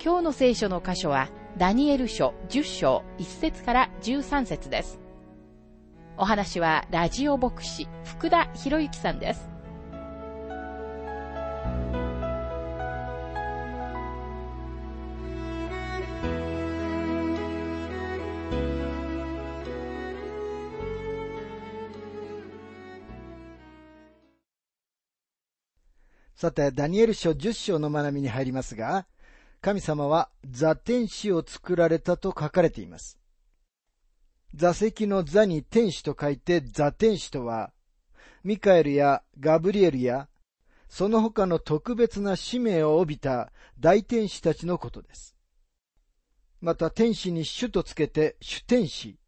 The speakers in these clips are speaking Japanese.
今日の聖書の箇所は、ダニエル書10章1節から13節です。お話は、ラジオ牧師、福田博之さんです。さて、ダニエル書10章の学びに入りますが、神様は座天使を作られたと書かれています。座席の座に天使と書いて座天使とは、ミカエルやガブリエルや、その他の特別な使命を帯びた大天使たちのことです。また天使に主とつけて主天使。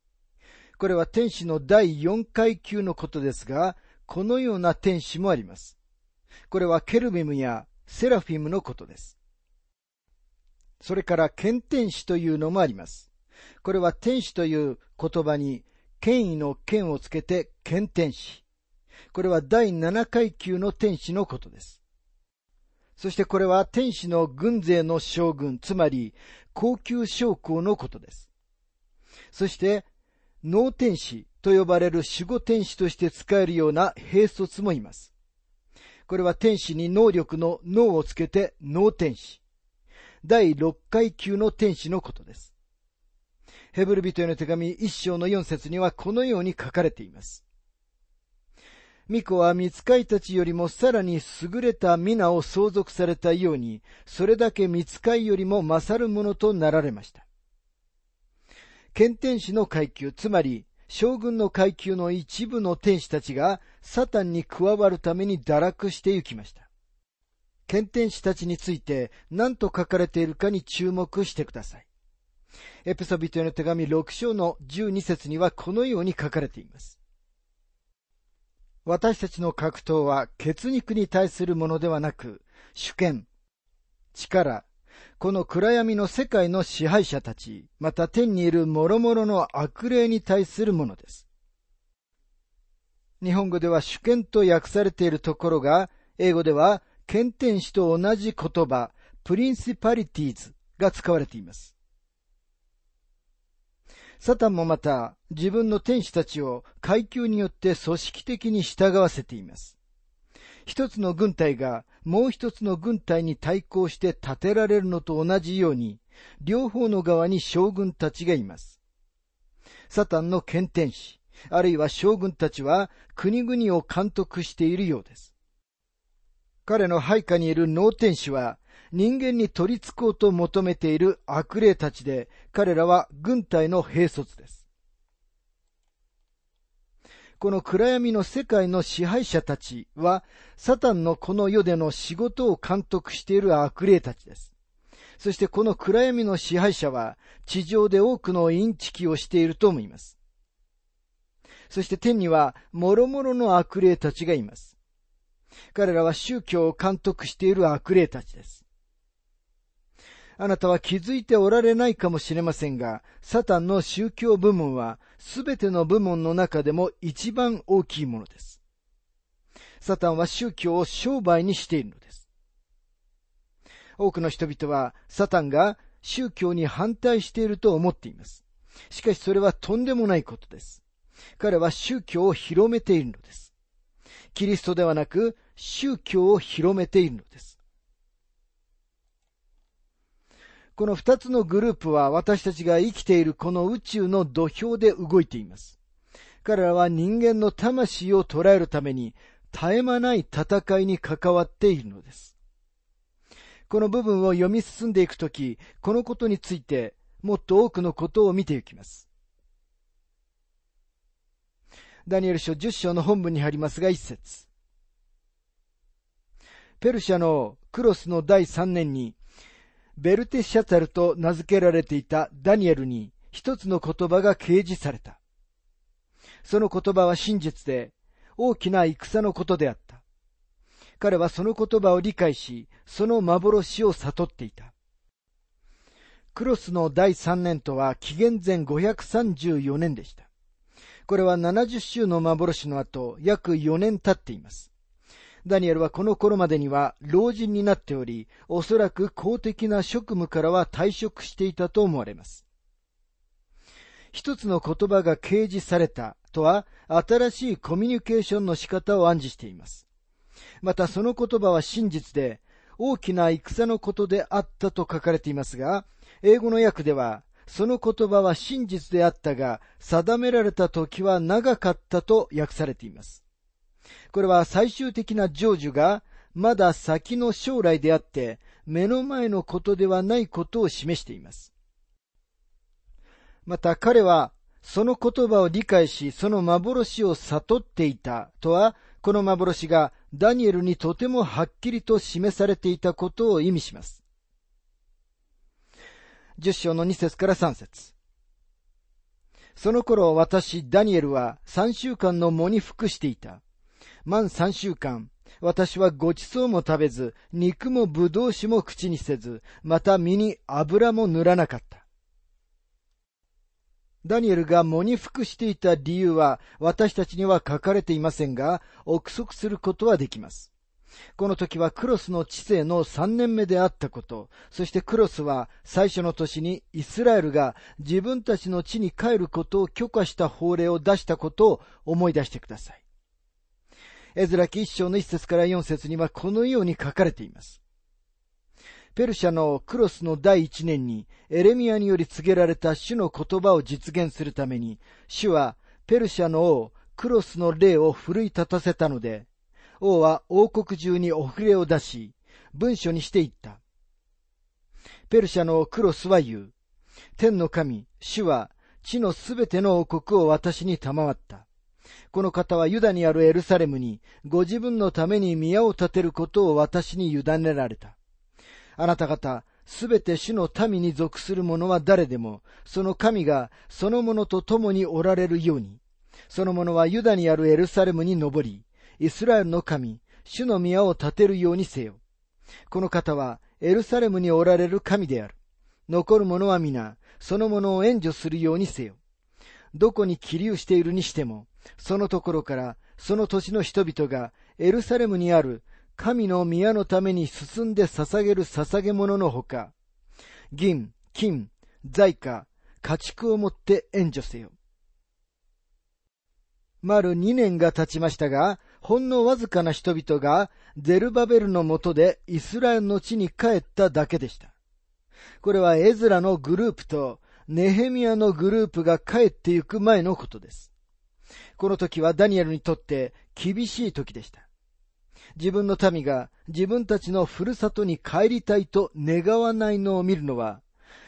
これは天使の第4階級のことですが、このような天使もあります。これはケルビムやセラフィムのことです。それから剣天使というのもあります。これは天使という言葉に権威の剣をつけて剣天使。これは第7階級の天使のことです。そしてこれは天使の軍勢の将軍、つまり高級将校のことです。そして、脳天使と呼ばれる守護天使として使えるような兵卒もいます。これは天使に能力の脳をつけて脳天使。第6階級の天使のことです。ヘブル人への手紙一章の4節にはこのように書かれています。巫女は見使いたちよりもさらに優れた皆を相続されたように、それだけ見使いよりも勝るものとなられました。剣天使の階級、つまり将軍の階級の一部の天使たちがサタンに加わるために堕落して行きました。検天使たちについて何と書かれているかに注目してください。エピソビトへの手紙6章の12節にはこのように書かれています。私たちの格闘は血肉に対するものではなく、主権、力、この暗闇の世界の支配者たち、また天にいる諸々の悪霊に対するものです。日本語では主権と訳されているところが、英語では検天使と同じ言葉、プリンシパリティーズが使われています。サタンもまた自分の天使たちを階級によって組織的に従わせています。一つの軍隊がもう一つの軍隊に対抗して立てられるのと同じように、両方の側に将軍たちがいます。サタンの検天使、あるいは将軍たちは国々を監督しているようです。彼の配下にいる脳天使は、人間に取り憑こうと求めている悪霊たちで、彼らは軍隊の兵卒です。この暗闇の世界の支配者たちは、サタンのこの世での仕事を監督している悪霊たちです。そしてこの暗闇の支配者は、地上で多くのインチキをしていると思います。そして天には、諸々の悪霊たちがいます。彼らは宗教を監督している悪霊たちです。あなたは気づいておられないかもしれませんが、サタンの宗教部門はすべての部門の中でも一番大きいものです。サタンは宗教を商売にしているのです。多くの人々はサタンが宗教に反対していると思っています。しかしそれはとんでもないことです。彼は宗教を広めているのです。キリストではなく宗教を広めているのです。この二つのグループは私たちが生きているこの宇宙の土俵で動いています。彼らは人間の魂を捉えるために絶え間ない戦いに関わっているのです。この部分を読み進んでいくとき、このことについてもっと多くのことを見ていきます。ダニエル書10章の本文に入りますが一節。ペルシャのクロスの第3年に、ベルテシャツァルと名付けられていたダニエルに一つの言葉が掲示された。その言葉は真実で大きな戦のことであった。彼はその言葉を理解し、その幻を悟っていた。クロスの第3年とは紀元前534年でした。これは70週の幻の後、約4年経っています。ダニエルはこの頃までには老人になっており、おそらく公的な職務からは退職していたと思われます。一つの言葉が掲示されたとは、新しいコミュニケーションの仕方を暗示しています。またその言葉は真実で、大きな戦のことであったと書かれていますが、英語の訳では、その言葉は真実であったが、定められた時は長かったと訳されています。これは最終的な成就が、まだ先の将来であって、目の前のことではないことを示しています。また彼は、その言葉を理解し、その幻を悟っていたとは、この幻がダニエルにとてもはっきりと示されていたことを意味します。十章の二節から三節その頃私、ダニエルは三週間の喪に服していた。満三週間、私はごちそうも食べず、肉もぶどう酒も口にせず、また身に油も塗らなかった。ダニエルが喪に服していた理由は私たちには書かれていませんが、憶測することはできます。この時はクロスの知性の3年目であったこと、そしてクロスは最初の年にイスラエルが自分たちの地に帰ることを許可した法令を出したことを思い出してください。エズラ記一章の一節から四節にはこのように書かれています。ペルシャのクロスの第一年にエレミアにより告げられた主の言葉を実現するために、主はペルシャの王クロスの霊を奮い立たせたので、王は王国中にお触れを出し、文書にしていった。ペルシャのクロスは言う。天の神、主は地のすべての王国を私に賜った。この方はユダにあるエルサレムにご自分のために宮を建てることを私に委ねられた。あなた方、すべて主の民に属する者は誰でも、その神がその者と共におられるように、その者はユダにあるエルサレムに登り、イスラエルの神、主の宮を建てるようにせよ。この方はエルサレムにおられる神である。残る者は皆、その者を援助するようにせよ。どこに起立しているにしても、そのところからその土地の人々がエルサレムにある神の宮のために進んで捧げる捧げ物のほか、銀、金、財貨、家畜をもって援助せよ。丸二年が経ちましたが、ほんのわずかな人々がゼルバベルのもとでイスラエルの地に帰っただけでした。これはエズラのグループとネヘミヤのグループが帰ってゆく前のことです。この時はダニエルにとって厳しい時でした。自分の民が自分たちのふるさとに帰りたいと願わないのを見るのは、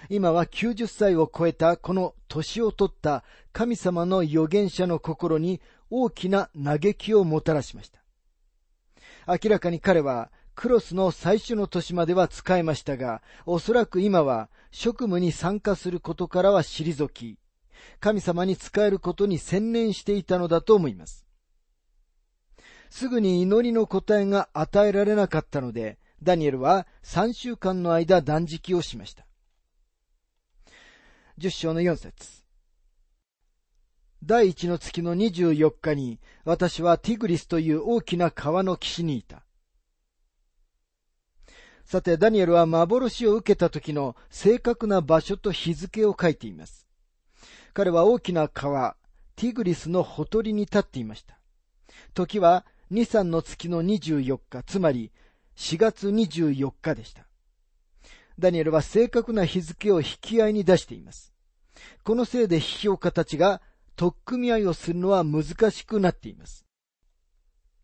今は90歳を超えたこの年を取った神様の預言者の心に大きな嘆きをもたらしました。明らかに彼はクロスの最初の年までは使えましたが、おそらく今は職務に参加することからは退き、神様に仕えることに専念していたのだと思います。すぐに祈りの答えが与えられなかったので、ダニエルは3週間の間断食をしました。10章の4節第一の月の24日に、私はティグリスという大きな川の岸にいた。さて、ダニエルは幻を受けた時の正確な場所と日付を書いています。彼は大きな川、ティグリスのほとりに立っていました。時は2、3の月の24日、つまり4月24日でした。ダニエルは正確な日付を引き合いに出しています。このせいで批評家たちが取っ組み合いをするのは難しくなっています。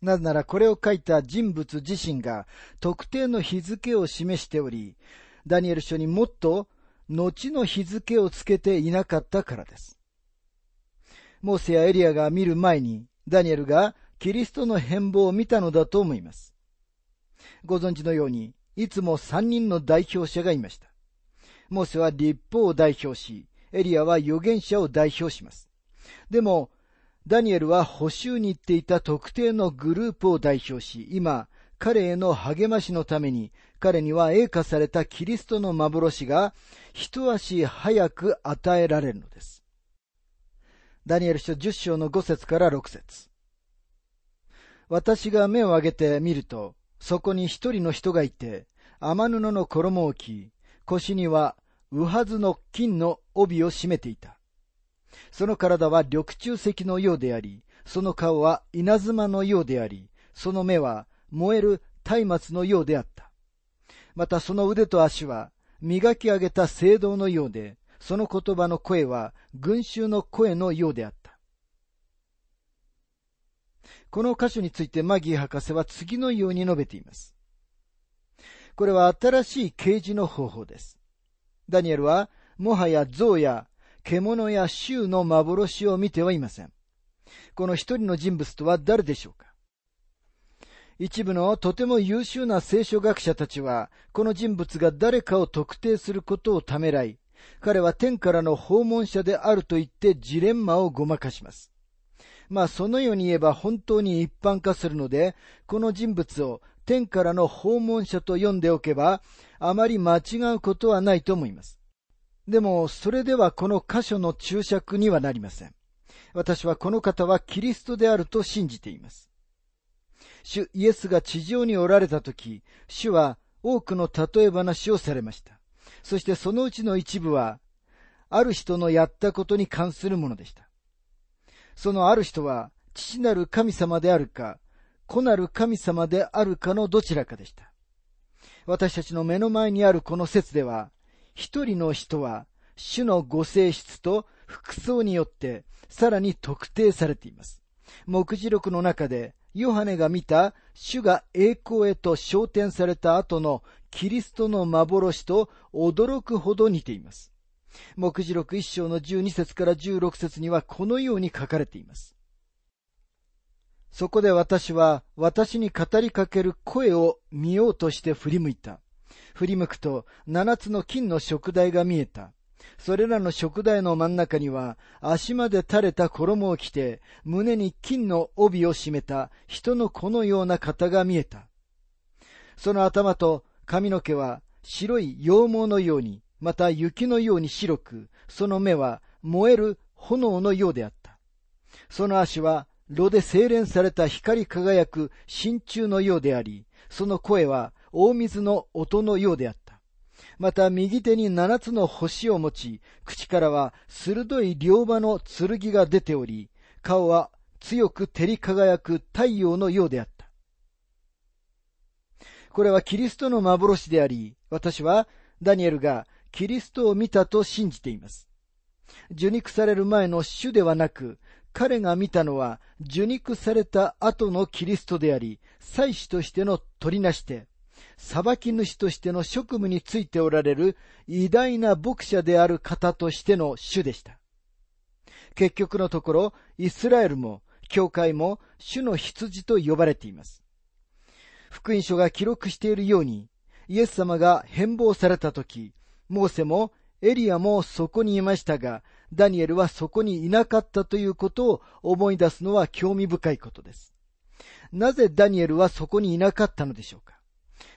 なぜならこれを書いた人物自身が特定の日付を示しており、ダニエル書にもっと後の日付をつけていなかったからです。モーセやエリアが見る前に、ダニエルがキリストの変貌を見たのだと思います。ご存知のように、いつも三人の代表者がいました。モーセは立法を代表し、エリアは預言者を代表します。でも、ダニエルは補修に行っていた特定のグループを代表し、今、彼への励ましのために、彼には栄華されたキリストの幻が一足早く与えられるのです。ダニエル書10章の5節から6節私が目を上げて見ると、そこに一人の人がいて、天布の衣を着、腰には右はの金の帯を締めていた。その体は緑中石のようであり、その顔は稲妻のようであり、その目は燃える松明のようであった。またその腕と足は磨き上げた聖堂のようで、その言葉の声は群衆の声のようであった。この箇所についてマギー博士は次のように述べています。これは新しい啓示の方法です。ダニエルは、もはや象や獣や衆の幻を見てはいません。この一人の人物とは誰でしょうか？一部のとても優秀な聖書学者たちは、この人物が誰かを特定することをためらい、彼は天からの訪問者であると言ってジレンマをごまかします。まあそのように言えば本当に一般化するので、この人物を天からの訪問者と呼んでおけば、あまり間違うことはないと思います。でも、それではこの箇所の注釈にはなりません。私はこの方はキリストであると信じています。主イエスが地上におられた時、主は多くの例え話をされました。そしてそのうちの一部は、ある人のやったことに関するものでした。そのある人は、父なる神様であるか、子なる神様であるかのどちらかでした。私たちの目の前にあるこの説では、一人の人は、主のご性質と服装によってさらに特定されています。目次録の中でヨハネが見た主が栄光へと昇天された後のキリストの幻と驚くほど似ています。目次録一章の12節から16節にはこのように書かれています。そこで私は私に語りかける声を見ようとして振り向いた。振り向くと七つの金の食台が見えた。それらの食台の真ん中には、足まで垂れた衣を着て、胸に金の帯を締めた人の子のような方が見えた。その頭と髪の毛は白い羊毛のように、また雪のように白く、その目は燃える炎のようであった。その足は炉で精錬された光り輝く真鍮のようであり、その声は大水の音のようであった。また右手に七つの星を持ち、口からは鋭い両刃の剣が出ており、顔は強く照り輝く太陽のようであった。これはキリストの幻であり、私はダニエルがキリストを見たと信じています。受肉される前の主ではなく、彼が見たのは受肉された後のキリストであり、祭司としての取りなして、裁き主としての職務についておられる偉大な牧者である方としての主でした。結局のところ、イスラエルも、教会も主の羊と呼ばれています。福音書が記録しているように、イエス様が変貌された時、モーセもエリアもそこにいましたが、ダニエルはそこにいなかったということを思い出すのは興味深いことです。なぜダニエルはそこにいなかったのでしょうか？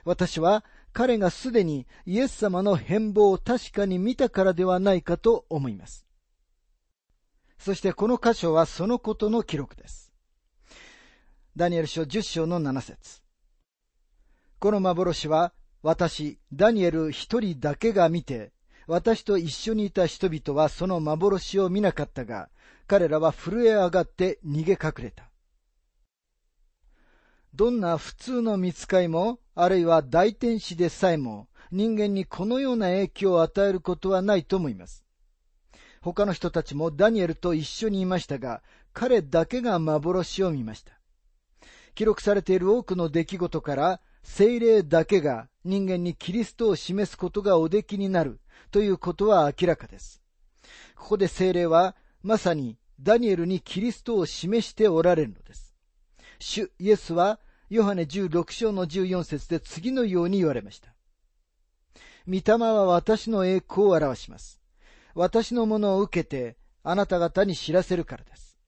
私は彼がすでにイエス様の変貌を確かに見たからではないかと思います。そしてこの箇所はそのことの記録です。ダニエル書10章の7節この幻は私、ダニエル一人だけが見て、私と一緒にいた人々はその幻を見なかったが、彼らは震え上がって逃げ隠れた。どんな普通の見つかいも、あるいは大天使でさえも、人間にこのような影響を与えることはないと思います。他の人たちもダニエルと一緒にいましたが、彼だけが幻を見ました。記録されている多くの出来事から、精霊だけが人間にキリストを示すことがおできになるということは明らかです。ここで精霊は、まさにダニエルにキリストを示しておられるのです。主イエスはヨハネ16章の14節で次のように言われました。御霊は私の栄光を表します。私のものを受けて、あなた方に知らせるからです。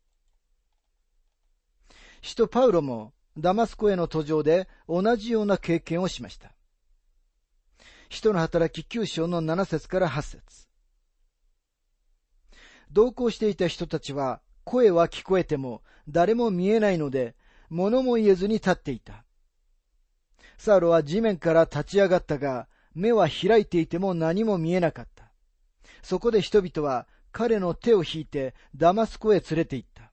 使徒パウロもダマスコへの途上で同じような経験をしました。使徒の働き9章の7節から8節同行していた人たちは声は聞こえても誰も見えないので物も言えずに立っていた。サウロは地面から立ち上がったが目は開いていても何も見えなかった。そこで人々は彼の手を引いてダマスコへ連れて行った。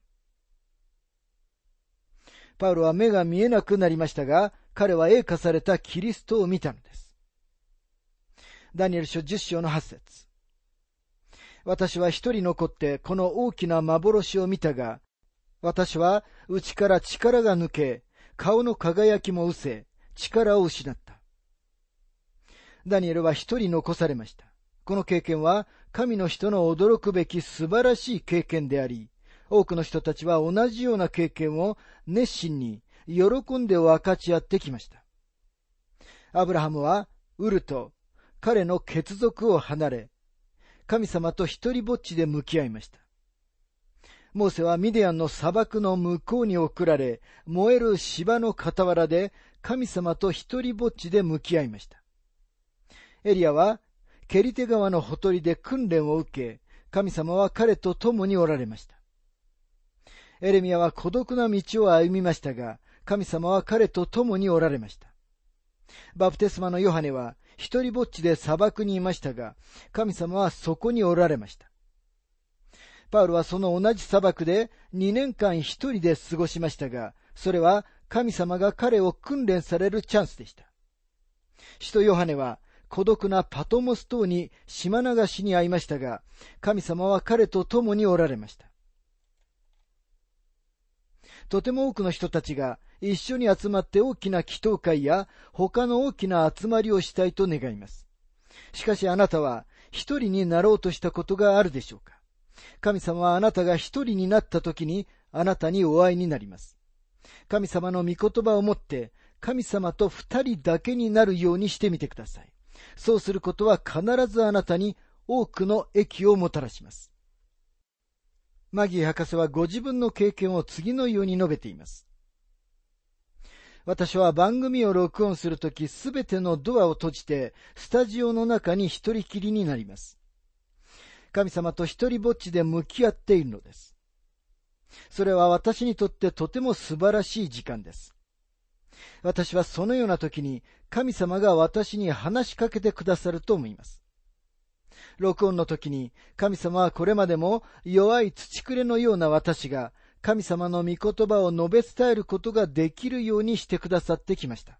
パウロは目が見えなくなりましたが、彼は栄化されたキリストを見たのです。ダニエル書10章の8節私は一人残ってこの大きな幻を見たが、私は内から力が抜け、顔の輝きも失せ、力を失った。ダニエルは一人残されました。この経験は神の人の驚くべき素晴らしい経験であり、多くの人たちは同じような経験を熱心に喜んで分かち合ってきました。アブラハムはウルと彼の血族を離れ、神様と一人ぼっちで向き合いました。モーセはミディアンの砂漠の向こうに送られ、燃える芝の傍らで神様と一人ぼっちで向き合いました。エリアはケリテ川のほとりで訓練を受け、神様は彼と共におられました。エレミアは孤独な道を歩みましたが、神様は彼と共におられました。バプテスマのヨハネは一人ぼっちで砂漠にいましたが、神様はそこにおられました。パウロはその同じ砂漠で2年間一人で過ごしましたが、それは神様が彼を訓練されるチャンスでした。使徒ヨハネは孤独なパトモス島に島流しに会いましたが、神様は彼と共におられました。とても多くの人たちが一緒に集まって大きな祈祷会や他の大きな集まりをしたいと願います。しかしあなたは一人になろうとしたことがあるでしょうか？神様はあなたが一人になった時にあなたにお会いになります。神様の御言葉を持って神様と二人だけになるようにしてみてください。そうすることは必ずあなたに多くの益をもたらします。マギー博士はご自分の経験を次のように述べています。私は番組を録音するときすべてのドアを閉じて、スタジオの中に一人きりになります。神様と一人ぼっちで向き合っているのです。それは私にとってとても素晴らしい時間です。私はそのような時に神様が私に話しかけてくださると思います。録音の時に神様はこれまでも弱い土くれのような私が神様の御言葉を述べ伝えることができるようにしてくださってきました。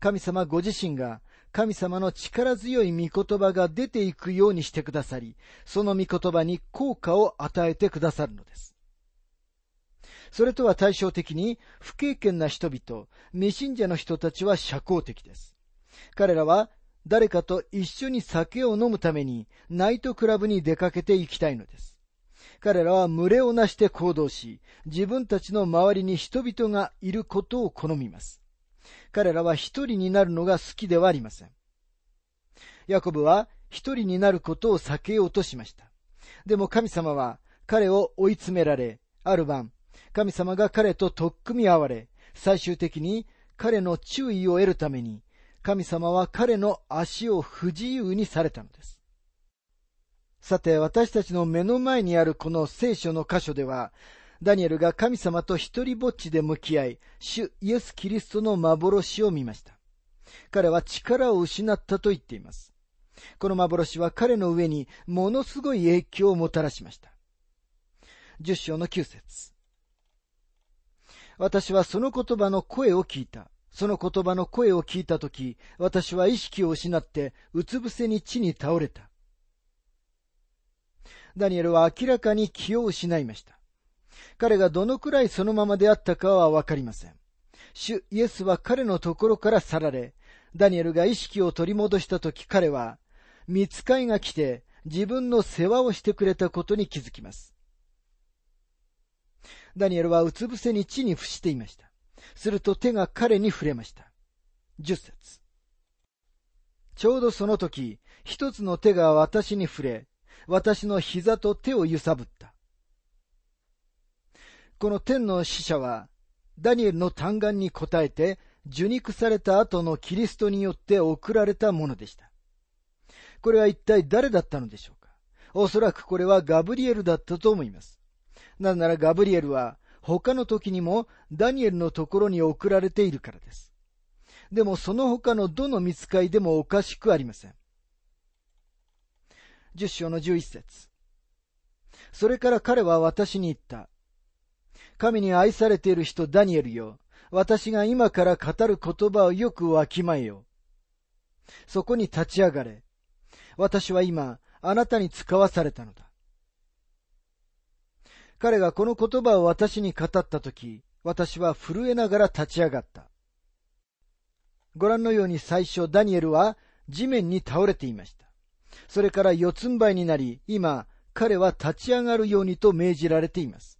神様ご自身が神様の力強い御言葉が出ていくようにしてくださり、その御言葉に効果を与えてくださるのです。それとは対照的に、不経験な人々、未信者の人たちは社交的です。彼らは誰かと一緒に酒を飲むためにナイトクラブに出かけていきたいのです。彼らは群れをなして行動し、自分たちの周りに人々がいることを好みます。彼らは一人になるのが好きではありません。ヤコブは一人になることを避けようとしました。でも神様は彼を追い詰められ、ある晩、神様が彼と取っ組み合われ、最終的に彼の注意を得るために、神様は彼の足を不自由にされたのです。さて、私たちの目の前にあるこの聖書の箇所では、ダニエルが神様と一人ぼっちで向き合い、主イエス・キリストの幻を見ました。彼は力を失ったと言っています。この幻は彼の上にものすごい影響をもたらしました。十章の九節私はその言葉の声を聞いた。その言葉の声を聞いたとき、私は意識を失って、うつ伏せに地に倒れた。ダニエルは明らかに気を失いました。彼がどのくらいそのままであったかはわかりません。主イエスは彼のところから去られ、ダニエルが意識を取り戻したとき彼は、見つかいが来て自分の世話をしてくれたことに気づきます。ダニエルはうつ伏せに地に伏していました。すると手が彼に触れました。十節ちょうどその時、一つの手が私に触れ、私の膝と手を揺さぶった。この天の使者は、ダニエルの嘆願に応えて、受肉された後のキリストによって送られたものでした。これは一体誰だったのでしょうか？おそらくこれはガブリエルだったと思います。なぜならガブリエルは他の時にもダニエルのところに送られているからです。でもその他のどの見つかいでもおかしくありません。十章の十一節。それから彼は私に言った。神に愛されている人ダニエルよ。私が今から語る言葉をよくわきまえよ。そこに立ち上がれ。私は今、あなたに使わされたのだ。彼がこの言葉を私に語ったとき、私は震えながら立ち上がった。ご覧のように最初ダニエルは地面に倒れていました。それから四つん這いになり、今、彼は立ち上がるようにと命じられています。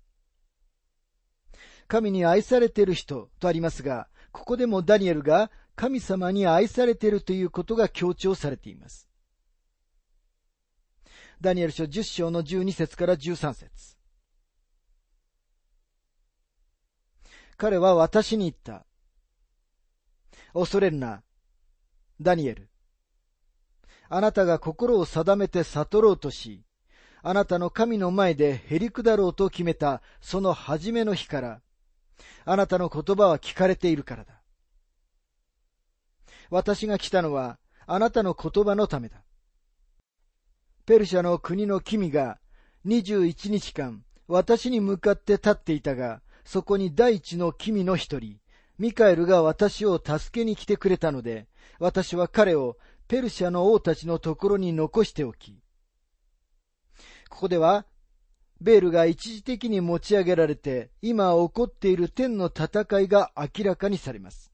神に愛されている人とありますが、ここでもダニエルが神様に愛されているということが強調されています。ダニエル書10章の12節から13節彼は私に言った。恐れるな。ダニエル。あなたが心を定めて悟ろうとし、あなたの神の前でへり下ろうと決めたその初めの日から、あなたの言葉は聞かれているからだ。私が来たのはあなたの言葉のためだ。ペルシャの国の君が21日間私に向かって立っていたが、そこに第一の君の一人、ミカエルが私を助けに来てくれたので、私は彼をペルシャの王たちのところに残しておき、ここでは、ベールが一時的に持ち上げられて、今起こっている天の戦いが明らかにされます。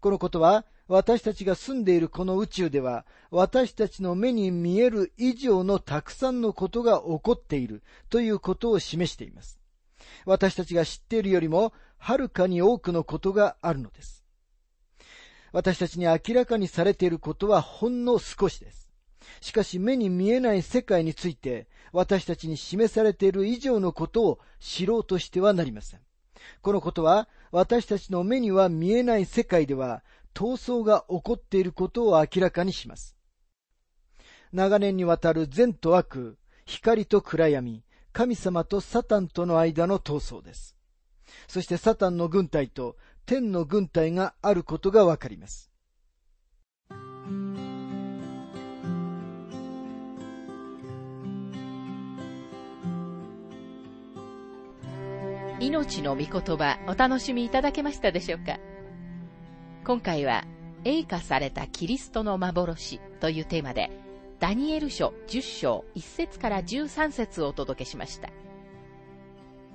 このことは、私たちが住んでいるこの宇宙では、私たちの目に見える以上のたくさんのことが起こっているということを示しています。私たちが知っているよりも、はるかに多くのことがあるのです。私たちに明らかにされていることはほんの少しです。しかし目に見えない世界について私たちに示されている以上のことを知ろうとしてはなりません。このことは私たちの目には見えない世界では闘争が起こっていることを明らかにします。長年にわたる善と悪、光と暗闇、神様とサタンとの間の闘争です。そしてサタンの軍隊と天の軍隊があることがわかります。命の御言葉お楽しみいただけましたでしょうか？今回は、栄華されたキリストの幻というテーマで、ダニエル書10章1節から13節をお届けしました。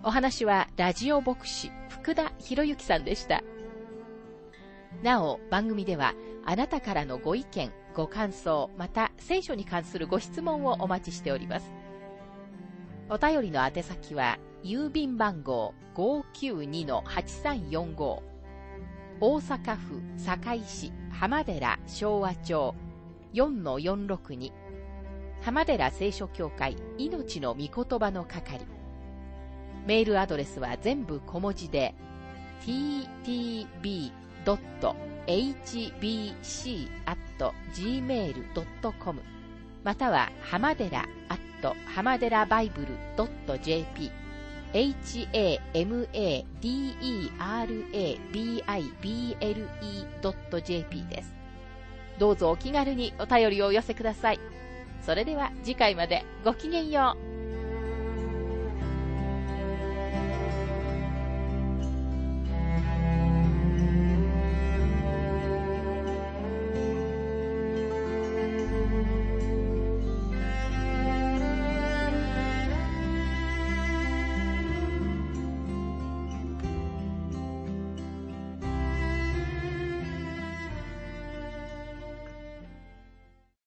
お話はラジオ牧師福田博之さんでした。なお、番組ではあなたからのご意見、ご感想、また聖書に関するご質問をお待ちしております。お便りの宛先は、郵便番号592-8345大阪府堺市浜寺昭和町4-462浜寺聖書協会命の御言葉の係。メールアドレスは全部小文字で ttb.hbc.gmail.com または浜寺浜寺バイブル .jp hamaderabible.jp です。どうぞお気軽にお便りをお寄せください。それでは次回までごきげんよう。